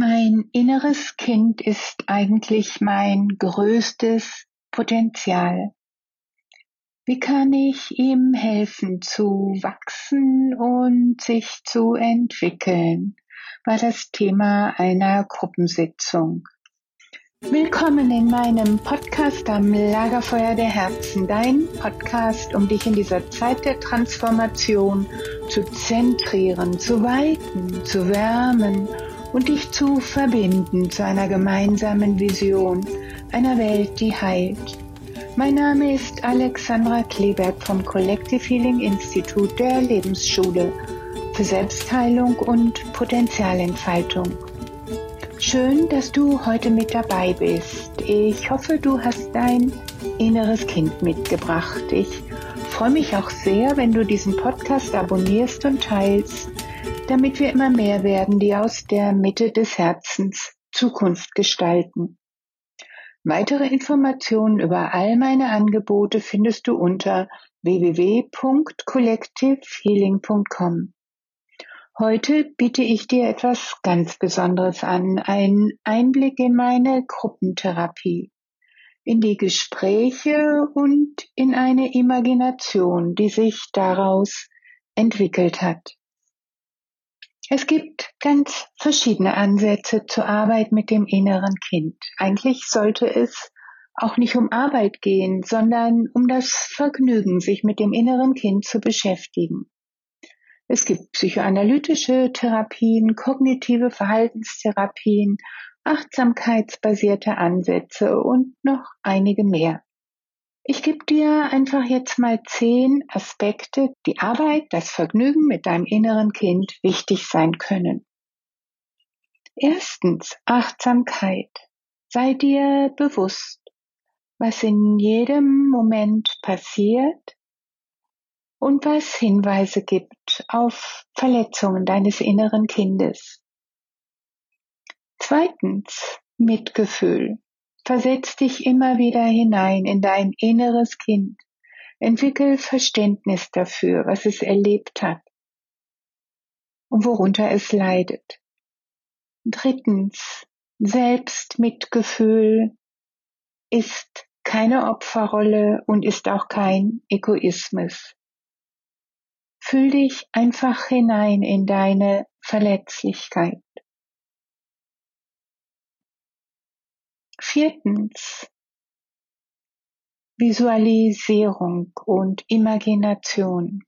Mein inneres Kind ist eigentlich mein größtes Potenzial. Wie kann ich ihm helfen zu wachsen und sich zu entwickeln? War das Thema einer Gruppensitzung. Willkommen in meinem Podcast am Lagerfeuer der Herzen, dein Podcast, um dich in dieser Zeit der Transformation zu zentrieren, zu weiten, zu wärmen und dich zu verbinden zu einer gemeinsamen Vision einer Welt, die heilt. Mein Name ist Alexandra Kleberg vom Collective Healing Institut der Lebensschule für Selbstheilung und Potenzialentfaltung. Schön, dass du heute mit dabei bist. Ich hoffe, du hast dein inneres Kind mitgebracht. Ich freue mich auch sehr, wenn du diesen Podcast abonnierst und teilst damit wir immer mehr werden, die aus der Mitte des Herzens Zukunft gestalten. Weitere Informationen über all meine Angebote findest du unter www.collectivehealing.com. Heute biete ich dir etwas ganz Besonderes an, einen Einblick in meine Gruppentherapie, in die Gespräche und in eine Imagination, die sich daraus entwickelt hat. Es gibt ganz verschiedene Ansätze zur Arbeit mit dem inneren Kind. Eigentlich sollte es auch nicht um Arbeit gehen, sondern um das Vergnügen, sich mit dem inneren Kind zu beschäftigen. Es gibt psychoanalytische Therapien, kognitive Verhaltenstherapien, achtsamkeitsbasierte Ansätze und noch einige mehr. Ich gebe dir einfach jetzt mal zehn Aspekte, die Arbeit, das Vergnügen mit deinem inneren Kind wichtig sein können. Erstens Achtsamkeit. Sei dir bewusst, was in jedem Moment passiert und was Hinweise gibt auf Verletzungen deines inneren Kindes. Zweitens Mitgefühl. Versetz dich immer wieder hinein in dein inneres Kind. Entwickel Verständnis dafür, was es erlebt hat und worunter es leidet. Drittens, Selbstmitgefühl ist keine Opferrolle und ist auch kein Egoismus. Fühl dich einfach hinein in deine Verletzlichkeit. Viertens. Visualisierung und Imagination.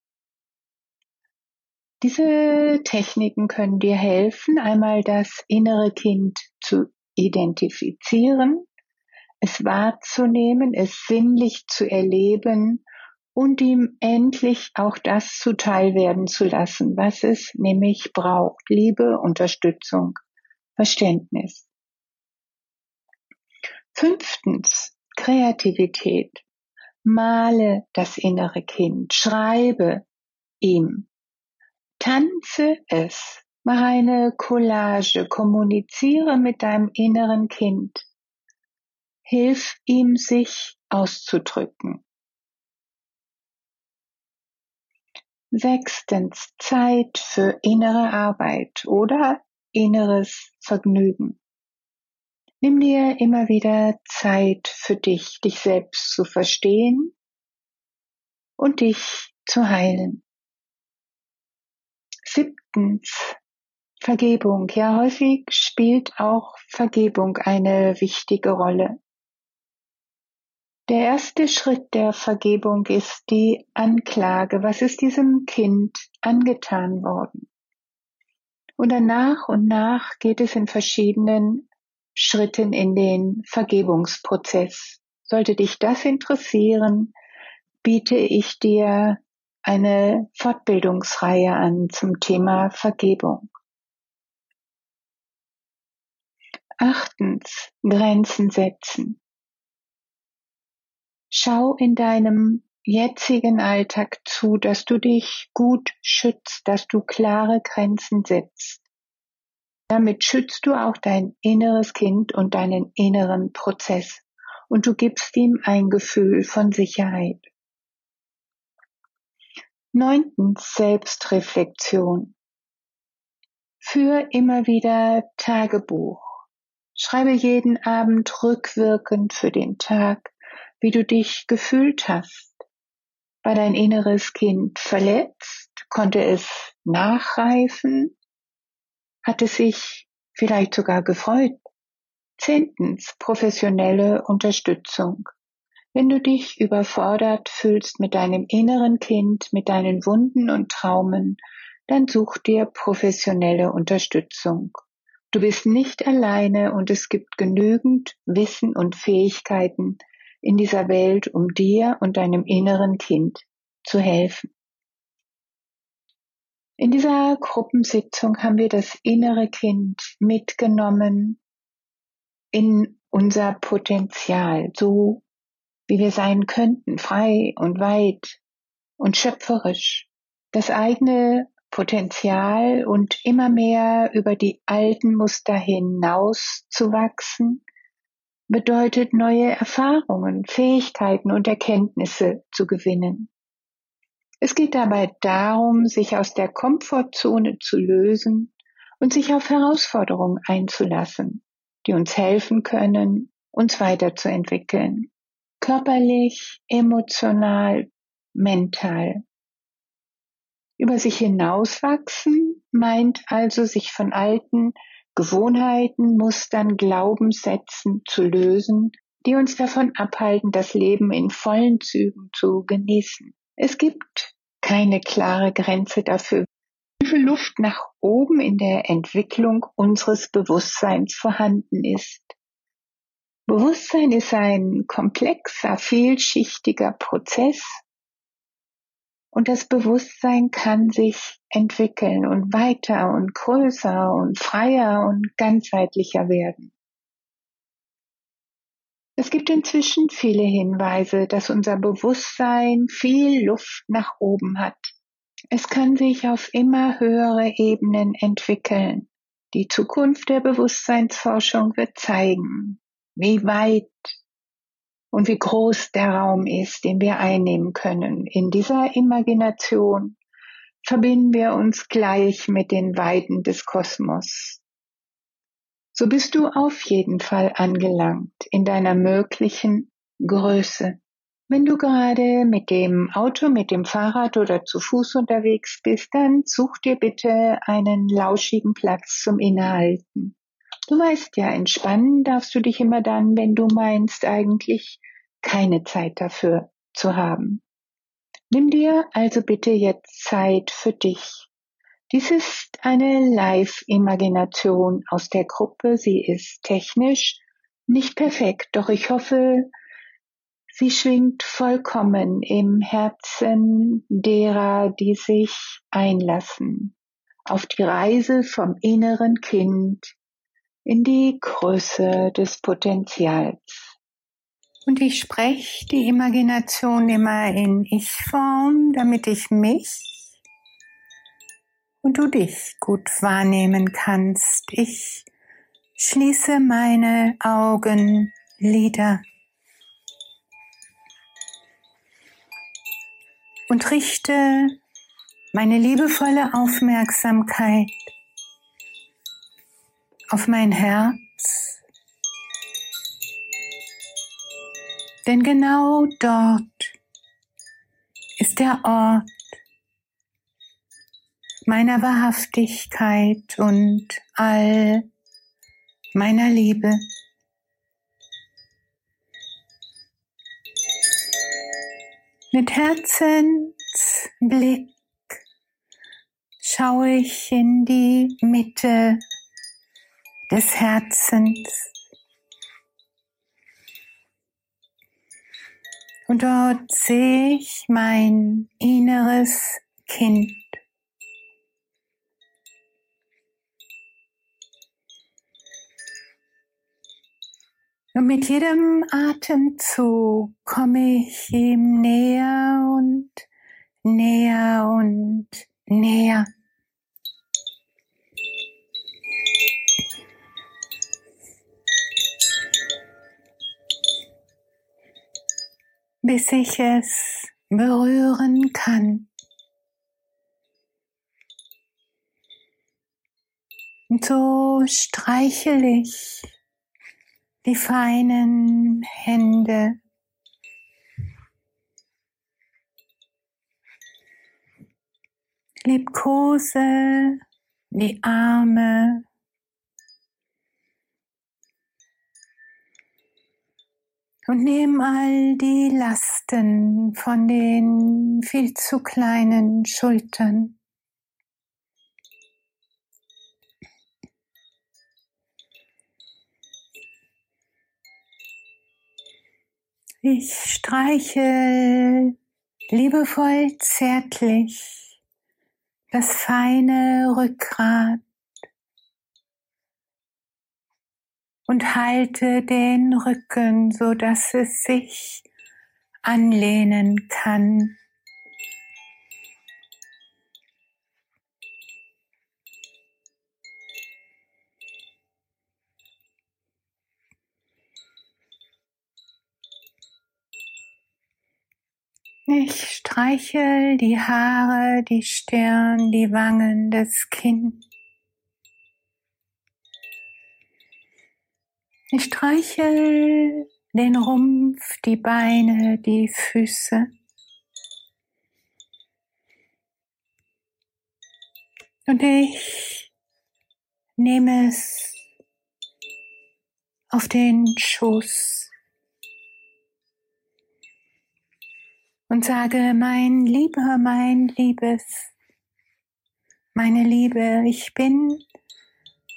Diese Techniken können dir helfen, einmal das innere Kind zu identifizieren, es wahrzunehmen, es sinnlich zu erleben und ihm endlich auch das zuteil werden zu lassen, was es nämlich braucht. Liebe, Unterstützung, Verständnis. Fünftens, Kreativität. Male das innere Kind, schreibe ihm, tanze es, mach eine Collage, kommuniziere mit deinem inneren Kind, hilf ihm sich auszudrücken. Sechstens, Zeit für innere Arbeit oder inneres Vergnügen. Nimm dir immer wieder Zeit für dich, dich selbst zu verstehen und dich zu heilen. Siebtens, Vergebung. Ja, häufig spielt auch Vergebung eine wichtige Rolle. Der erste Schritt der Vergebung ist die Anklage. Was ist diesem Kind angetan worden? Und dann nach und nach geht es in verschiedenen Schritten in den Vergebungsprozess. Sollte dich das interessieren, biete ich dir eine Fortbildungsreihe an zum Thema Vergebung. Achtens, Grenzen setzen. Schau in deinem jetzigen Alltag zu, dass du dich gut schützt, dass du klare Grenzen setzt. Damit schützt du auch dein inneres Kind und deinen inneren Prozess und du gibst ihm ein Gefühl von Sicherheit. Neuntens Selbstreflexion. Führ immer wieder Tagebuch. Schreibe jeden Abend rückwirkend für den Tag, wie du dich gefühlt hast. War dein inneres Kind verletzt? Konnte es nachreifen? Hat es sich vielleicht sogar gefreut? Zehntens, professionelle Unterstützung. Wenn du dich überfordert fühlst mit deinem inneren Kind, mit deinen Wunden und Traumen, dann such dir professionelle Unterstützung. Du bist nicht alleine und es gibt genügend Wissen und Fähigkeiten in dieser Welt, um dir und deinem inneren Kind zu helfen. In dieser Gruppensitzung haben wir das innere Kind mitgenommen in unser Potenzial, so wie wir sein könnten, frei und weit und schöpferisch, das eigene Potenzial und immer mehr über die alten Muster hinaus zu wachsen, bedeutet neue Erfahrungen, Fähigkeiten und Erkenntnisse zu gewinnen. Es geht dabei darum, sich aus der Komfortzone zu lösen und sich auf Herausforderungen einzulassen, die uns helfen können, uns weiterzuentwickeln. Körperlich, emotional, mental. Über sich hinauswachsen meint also, sich von alten Gewohnheiten, Mustern, Glaubenssätzen zu lösen, die uns davon abhalten, das Leben in vollen Zügen zu genießen. Es gibt keine klare Grenze dafür, wie viel Luft nach oben in der Entwicklung unseres Bewusstseins vorhanden ist. Bewusstsein ist ein komplexer, vielschichtiger Prozess und das Bewusstsein kann sich entwickeln und weiter und größer und freier und ganzheitlicher werden. Es gibt inzwischen viele Hinweise, dass unser Bewusstsein viel Luft nach oben hat. Es kann sich auf immer höhere Ebenen entwickeln. Die Zukunft der Bewusstseinsforschung wird zeigen, wie weit und wie groß der Raum ist, den wir einnehmen können. In dieser Imagination verbinden wir uns gleich mit den Weiden des Kosmos. So bist du auf jeden Fall angelangt in deiner möglichen Größe. Wenn du gerade mit dem Auto, mit dem Fahrrad oder zu Fuß unterwegs bist, dann such dir bitte einen lauschigen Platz zum Innehalten. Du weißt ja, entspannen darfst du dich immer dann, wenn du meinst eigentlich keine Zeit dafür zu haben. Nimm dir also bitte jetzt Zeit für dich. Dies ist eine Live-Imagination aus der Gruppe. Sie ist technisch nicht perfekt, doch ich hoffe, sie schwingt vollkommen im Herzen derer, die sich einlassen auf die Reise vom inneren Kind in die Größe des Potenzials. Und ich spreche die Imagination immer in Ich-Form, damit ich mich und du dich gut wahrnehmen kannst. Ich schließe meine Augenlider und richte meine liebevolle Aufmerksamkeit auf mein Herz. Denn genau dort ist der Ort meiner Wahrhaftigkeit und all meiner Liebe. Mit Herzensblick schaue ich in die Mitte des Herzens. Und dort sehe ich mein inneres Kind. Und mit jedem Atemzug komme ich ihm näher und näher und näher. bis ich es berühren kann. Und so streichel ich die feinen Hände. Liebkose die Arme. Und nimm all die Lasten von den viel zu kleinen Schultern. Ich streiche liebevoll zärtlich das feine Rückgrat und halte den Rücken, so dass es sich anlehnen kann. Ich streichel die Haare, die Stirn, die Wangen, das Kinn. Ich streichel den Rumpf, die Beine, die Füße. Und ich nehme es auf den Schoß. Und sage, mein Lieber, mein Liebes, meine Liebe, ich bin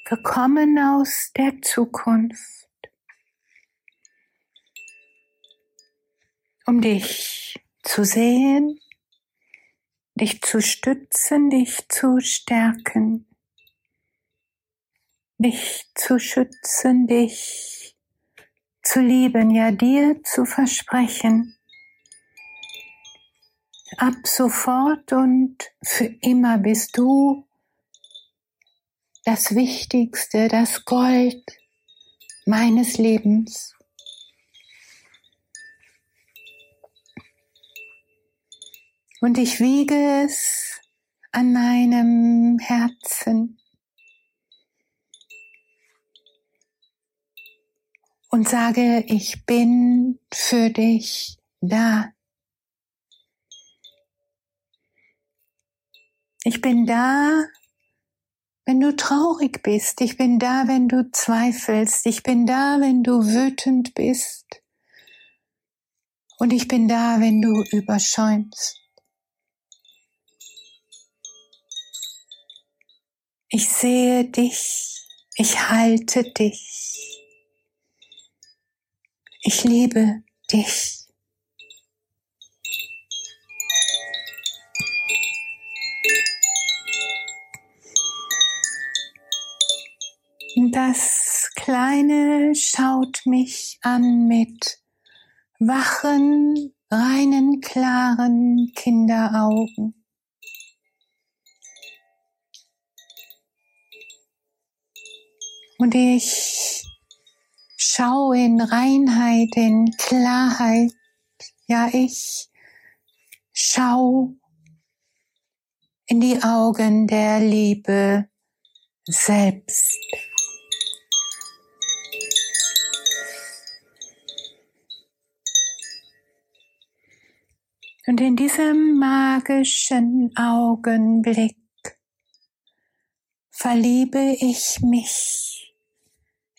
gekommen aus der Zukunft, um dich zu sehen, dich zu stützen, dich zu stärken, dich zu schützen, dich zu lieben, ja dir zu versprechen, Ab sofort und für immer bist du das Wichtigste, das Gold meines Lebens. Und ich wiege es an meinem Herzen und sage, ich bin für dich da. Ich bin da, wenn du traurig bist. Ich bin da, wenn du zweifelst. Ich bin da, wenn du wütend bist. Und ich bin da, wenn du überschäumst. Ich sehe dich. Ich halte dich. Ich liebe dich. Das Kleine schaut mich an mit wachen, reinen, klaren Kinderaugen. Und ich schaue in Reinheit, in Klarheit. Ja, ich schau in die Augen der Liebe selbst. Und in diesem magischen Augenblick verliebe ich mich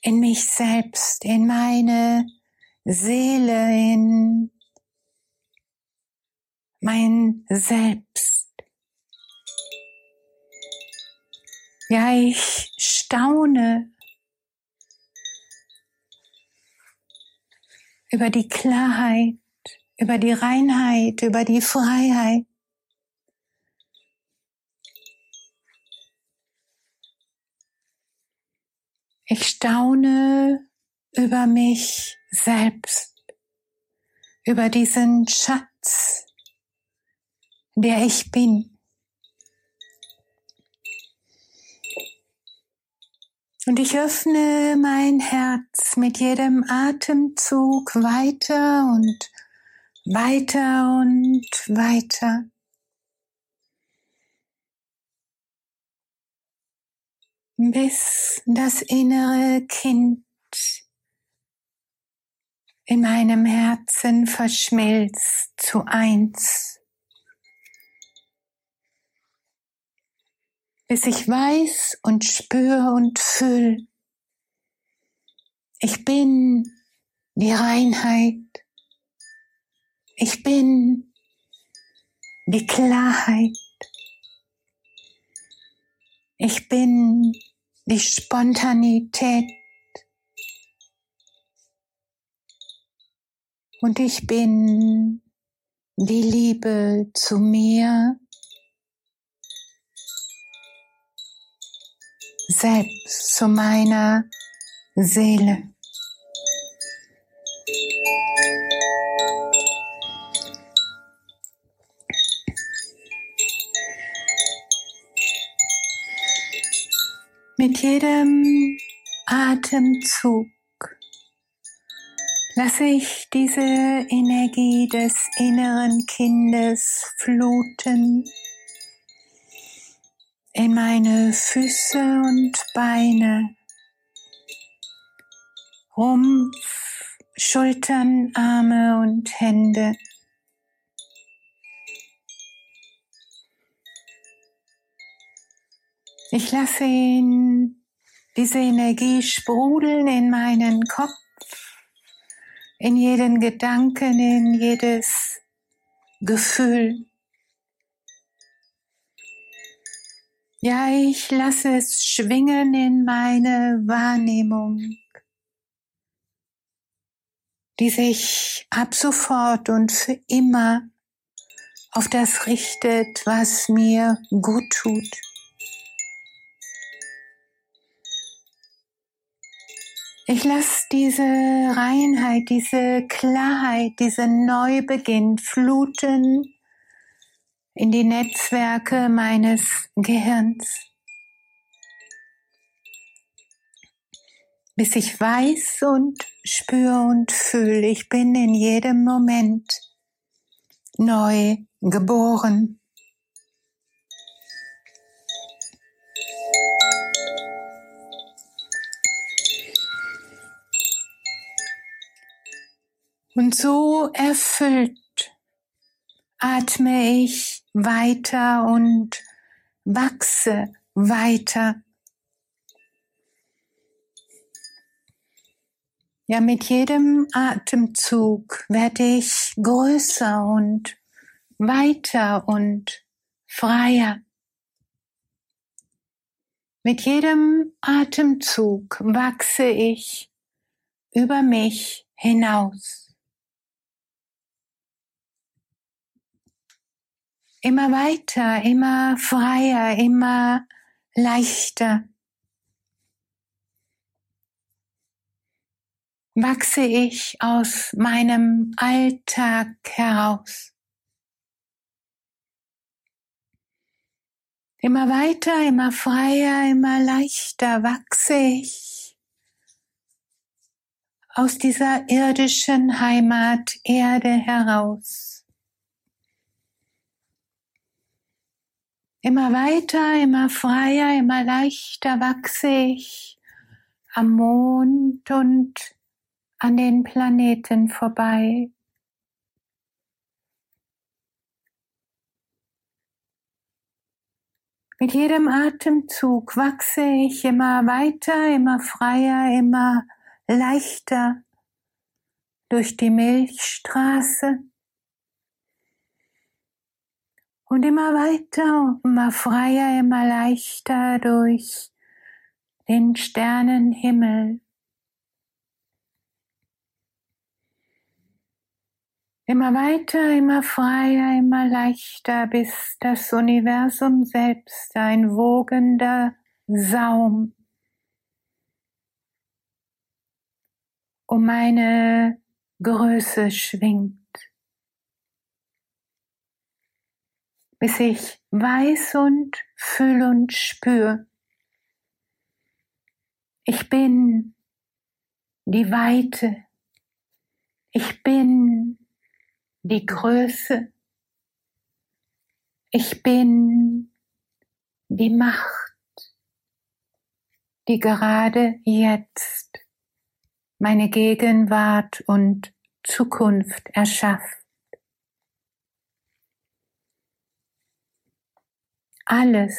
in mich selbst, in meine Seele, in mein Selbst. Ja, ich staune über die Klarheit über die Reinheit, über die Freiheit. Ich staune über mich selbst, über diesen Schatz, der ich bin. Und ich öffne mein Herz mit jedem Atemzug weiter und weiter und weiter. bis das innere Kind in meinem Herzen verschmilzt zu eins. Bis ich weiß und spüre und fühle, ich bin die Reinheit. Ich bin die Klarheit. Ich bin die Spontanität. Und ich bin die Liebe zu mir selbst, zu meiner Seele. Mit jedem Atemzug lasse ich diese Energie des inneren Kindes fluten in meine Füße und Beine, Rumpf, Schultern, Arme und Hände. Ich lasse ihn, diese Energie sprudeln in meinen Kopf, in jeden Gedanken, in jedes Gefühl. Ja, ich lasse es schwingen in meine Wahrnehmung, die sich ab sofort und für immer auf das richtet, was mir gut tut. Ich lasse diese Reinheit, diese Klarheit, diese Neubeginn fluten in die Netzwerke meines Gehirns, bis ich weiß und spüre und fühle, ich bin in jedem Moment neu geboren. Und so erfüllt atme ich weiter und wachse weiter. Ja, mit jedem Atemzug werde ich größer und weiter und freier. Mit jedem Atemzug wachse ich über mich hinaus. Immer weiter, immer freier, immer leichter. Wachse ich aus meinem Alltag heraus. Immer weiter, immer freier, immer leichter wachse ich aus dieser irdischen Heimat Erde heraus. Immer weiter, immer freier, immer leichter wachse ich am Mond und an den Planeten vorbei. Mit jedem Atemzug wachse ich immer weiter, immer freier, immer leichter durch die Milchstraße und immer weiter, immer freier, immer leichter durch den Sternenhimmel. Immer weiter, immer freier, immer leichter, bis das Universum selbst ein wogender Saum um meine Größe schwingt. Bis ich weiß und fühle und spüre. Ich bin die Weite. Ich bin die Größe. Ich bin die Macht. die gerade jetzt meine Gegenwart und Zukunft erschafft. Alles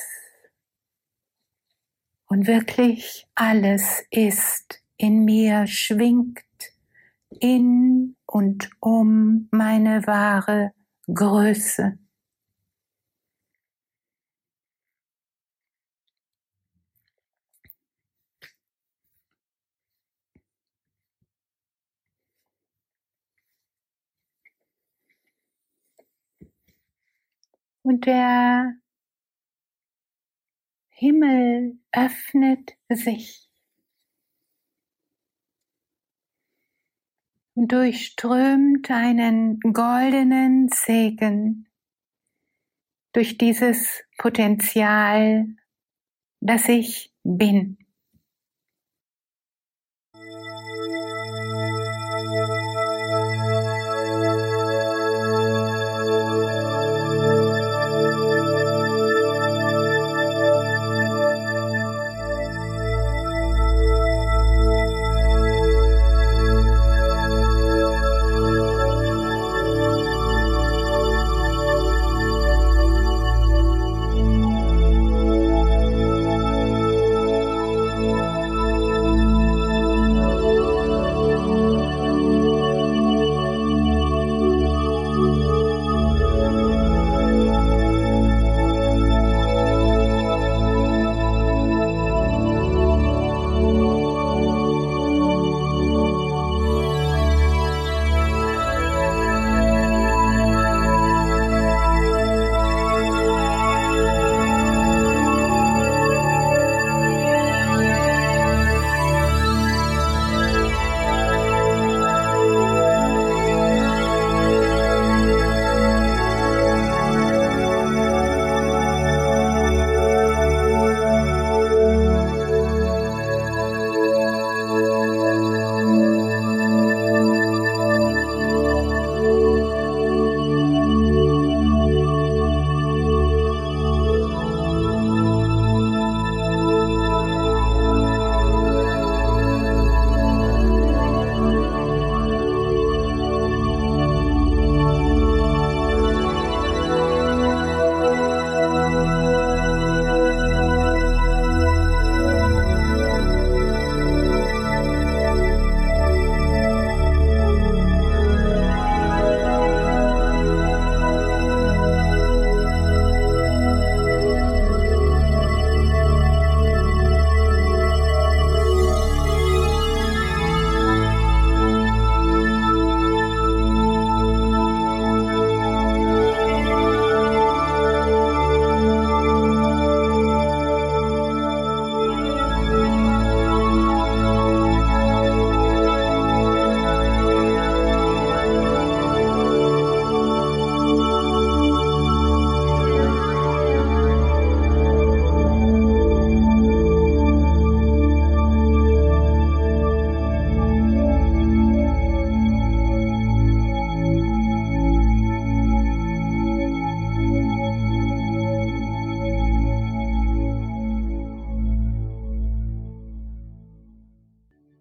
und wirklich alles ist in mir, schwingt in und um meine wahre Größe. Und der Himmel öffnet sich und durchströmt einen goldenen Segen durch dieses Potenzial, das ich bin.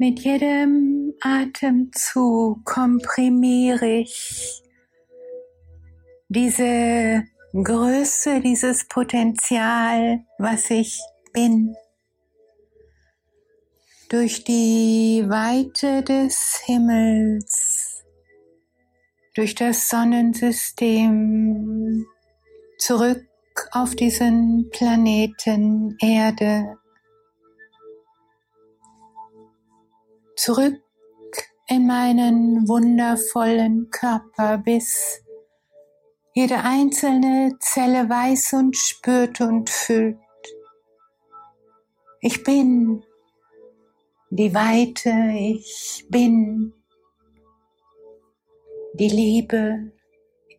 Mit jedem Atemzug komprimiere ich diese Größe, dieses Potenzial, was ich bin. Durch die Weite des Himmels, durch das Sonnensystem, zurück auf diesen Planeten Erde. Zurück in meinen wundervollen Körper, bis jede einzelne Zelle weiß und spürt und fühlt. Ich bin die Weite, ich bin die Liebe,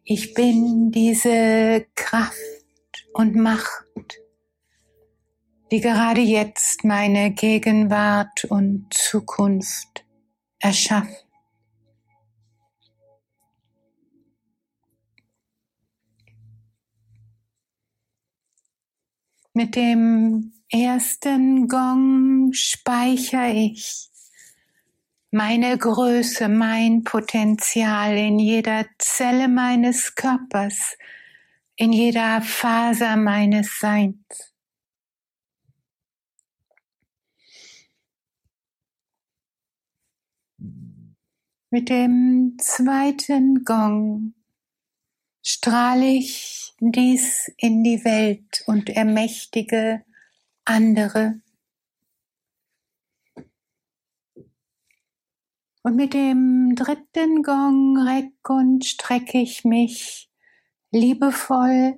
ich bin diese Kraft und Macht die gerade jetzt meine Gegenwart und Zukunft erschaffen. Mit dem ersten Gong speichere ich meine Größe, mein Potenzial in jeder Zelle meines Körpers, in jeder Faser meines Seins. Mit dem zweiten Gong strahle ich dies in die Welt und ermächtige andere. Und mit dem dritten Gong reck und strecke ich mich liebevoll